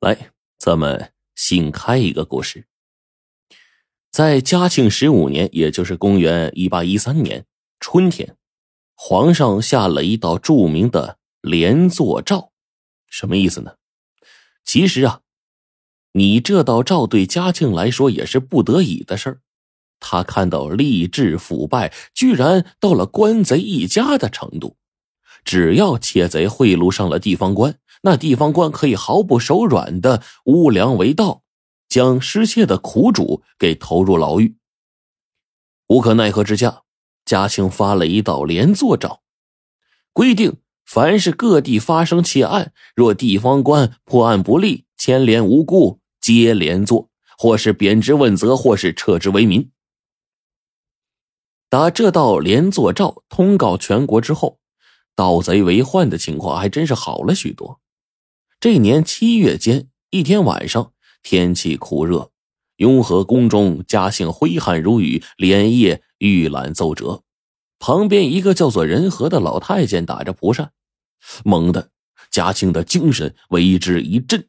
来，咱们新开一个故事。在嘉庆十五年，也就是公元一八一三年春天，皇上下了一道著名的连坐诏，什么意思呢？其实啊，你这道诏对嘉庆来说也是不得已的事儿。他看到吏治腐败，居然到了官贼一家的程度，只要窃贼贿赂上了地方官。那地方官可以毫不手软的污良为盗，将失窃的苦主给投入牢狱。无可奈何之下，嘉庆发了一道连坐诏，规定凡是各地发生窃案，若地方官破案不力，牵连无辜，皆连坐，或是贬职问责，或是撤职为民。打这道连坐诏通告全国之后，盗贼为患的情况还真是好了许多。这年七月间，一天晚上，天气酷热，雍和宫中，嘉庆挥汗如雨，连夜御览奏折。旁边一个叫做仁和的老太监打着蒲扇，猛地，嘉庆的精神为之一振。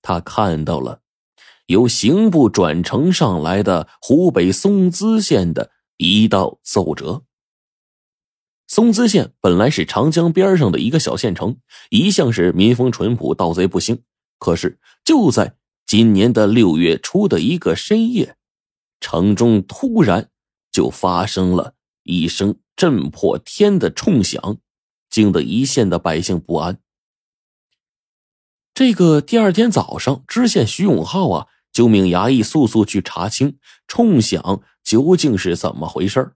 他看到了由刑部转呈上来的湖北松滋县的一道奏折。松滋县本来是长江边上的一个小县城，一向是民风淳朴，盗贼不兴。可是就在今年的六月初的一个深夜，城中突然就发生了一声震破天的冲响，惊得一县的百姓不安。这个第二天早上，知县徐永浩啊，就命衙役速速去查清冲响究竟是怎么回事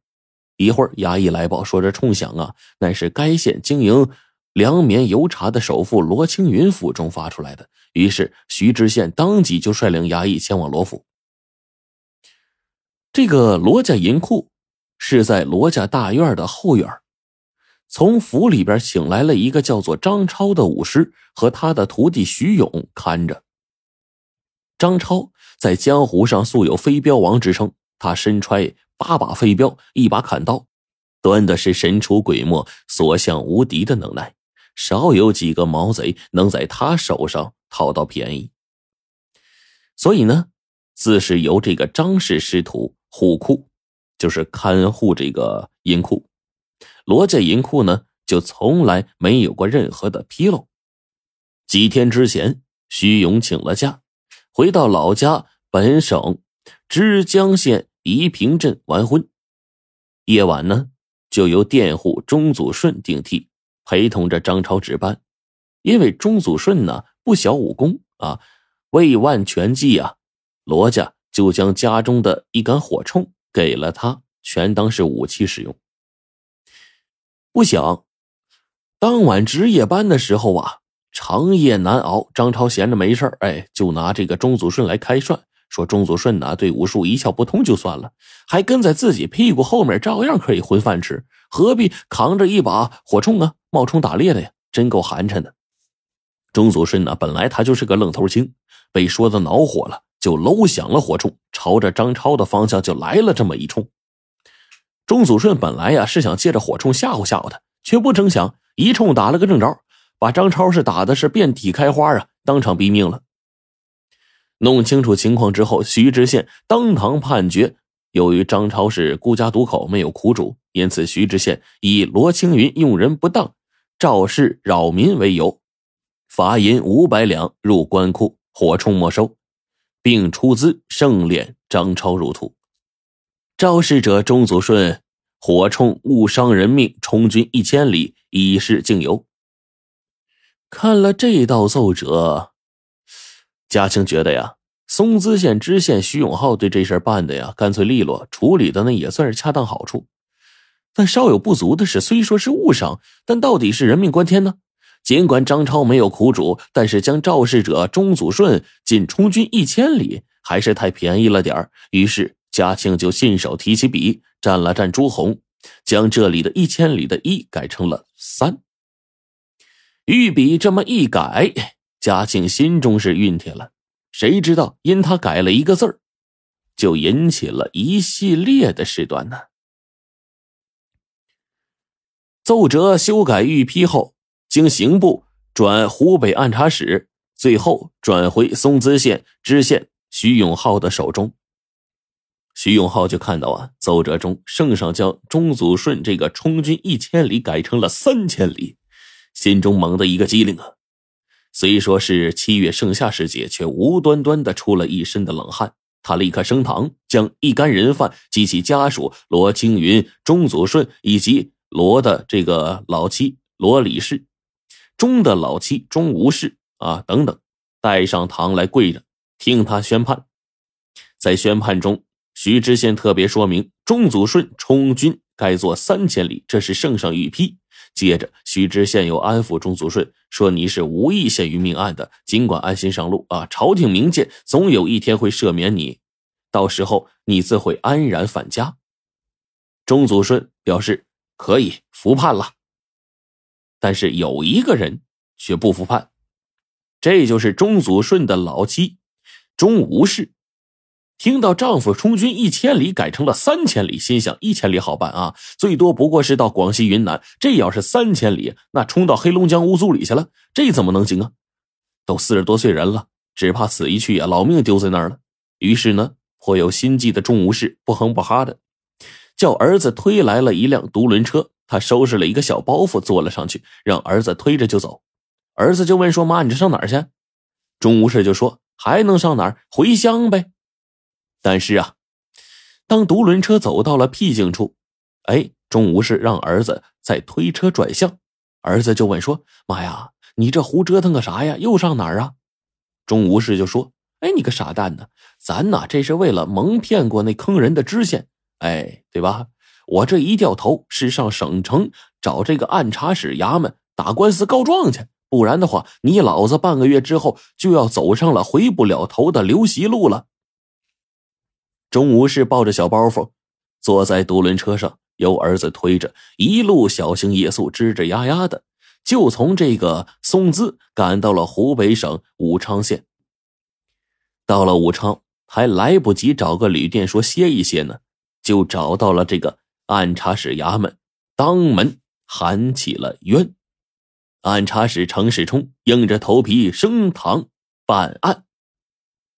一会儿，衙役来报说：“这冲响啊，乃是该县经营粮棉油茶的首富罗青云府中发出来的。”于是，徐知县当即就率领衙役前往罗府。这个罗家银库是在罗家大院的后院，从府里边请来了一个叫做张超的武师和他的徒弟徐勇看着。张超在江湖上素有“飞镖王”之称，他身揣。八把飞镖，一把砍刀，端的是神出鬼没、所向无敌的能耐，少有几个毛贼能在他手上讨到便宜。所以呢，自是由这个张氏师徒护库，就是看护这个银库。罗家银库呢，就从来没有过任何的纰漏。几天之前，徐勇请了假，回到老家本省枝江县。宜平镇完婚，夜晚呢，就由佃户钟祖顺顶替，陪同着张超值班。因为钟祖顺呢不晓武功啊，为万全计啊，罗家就将家中的一杆火铳给了他，全当是武器使用。不想，当晚值夜班的时候啊，长夜难熬，张超闲着没事哎，就拿这个钟祖顺来开涮。说钟祖顺呢，对武术一窍不通就算了，还跟在自己屁股后面，照样可以混饭吃，何必扛着一把火铳啊，冒充打猎的呀？真够寒碜的。钟祖顺呢，本来他就是个愣头青，被说的恼火了，就搂响了火铳，朝着张超的方向就来了这么一冲。钟祖顺本来呀是想借着火铳吓唬吓唬他，却不成想一冲打了个正着，把张超是打的是遍体开花啊，当场毙命了。弄清楚情况之后，徐知县当堂判决：由于张超是孤家独口，没有苦主，因此徐知县以罗青云用人不当、肇事扰民为由，罚银五百两入官库，火铳没收，并出资盛殓张超入土。肇事者钟祖顺，火铳误伤人命，充军一千里，以示敬由。看了这道奏折。嘉庆觉得呀，松滋县知县徐永浩对这事办的呀，干脆利落，处理的呢也算是恰当好处。但稍有不足的是，虽说是误伤，但到底是人命关天呢。尽管张超没有苦主，但是将肇事者钟祖顺仅充军一千里，还是太便宜了点于是嘉庆就信手提起笔，蘸了蘸朱红，将这里的一千里的一改成了三。御笔这么一改。嘉庆心中是熨帖了，谁知道因他改了一个字儿，就引起了一系列的事端呢？奏折修改御批后，经刑部转湖北按察使，最后转回松滋县知县徐永浩的手中。徐永浩就看到啊，奏折中圣上将钟祖顺这个充军一千里改成了三千里，心中猛的一个机灵啊。虽说是七月盛夏时节，却无端端的出了一身的冷汗。他立刻升堂，将一干人犯及其家属罗青云、钟祖顺以及罗的这个老妻罗李氏、钟的老妻钟无氏啊等等带上堂来跪着听他宣判。在宣判中，徐知县特别说明，钟祖顺充军该做三千里，这是圣上御批。接着，徐知县又安抚钟祖顺说：“你是无意陷于命案的，尽管安心上路啊！朝廷明鉴，总有一天会赦免你，到时候你自会安然返家。”钟祖顺表示可以服判了，但是有一个人却不服判，这就是钟祖顺的老妻钟无氏。听到丈夫充军一千里改成了三千里，心想一千里好办啊，最多不过是到广西云南。这要是三千里，那冲到黑龙江乌苏里去了，这怎么能行啊？都四十多岁人了，只怕死一去啊，老命丢在那儿了。于是呢，颇有心计的钟无氏不哼不哈的，叫儿子推来了一辆独轮车，他收拾了一个小包袱，坐了上去，让儿子推着就走。儿子就问说：“妈，你这上哪儿去？”钟无氏就说：“还能上哪儿？回乡呗。”但是啊，当独轮车走到了僻静处，哎，钟无事让儿子再推车转向，儿子就问说：“妈呀，你这胡折腾个啥呀？又上哪儿啊？”钟无事就说：“哎，你个傻蛋呢，咱呐这是为了蒙骗过那坑人的知县，哎，对吧？我这一掉头是上省城找这个按察使衙门打官司告状去，不然的话，你老子半个月之后就要走上了回不了头的流习路了。”钟无氏抱着小包袱，坐在独轮车上，由儿子推着，一路小心夜宿，吱吱呀呀的，就从这个松滋赶到了湖北省武昌县。到了武昌，还来不及找个旅店说歇一歇呢，就找到了这个按察使衙门，当门喊起了冤。按察使程世冲硬着头皮升堂办案。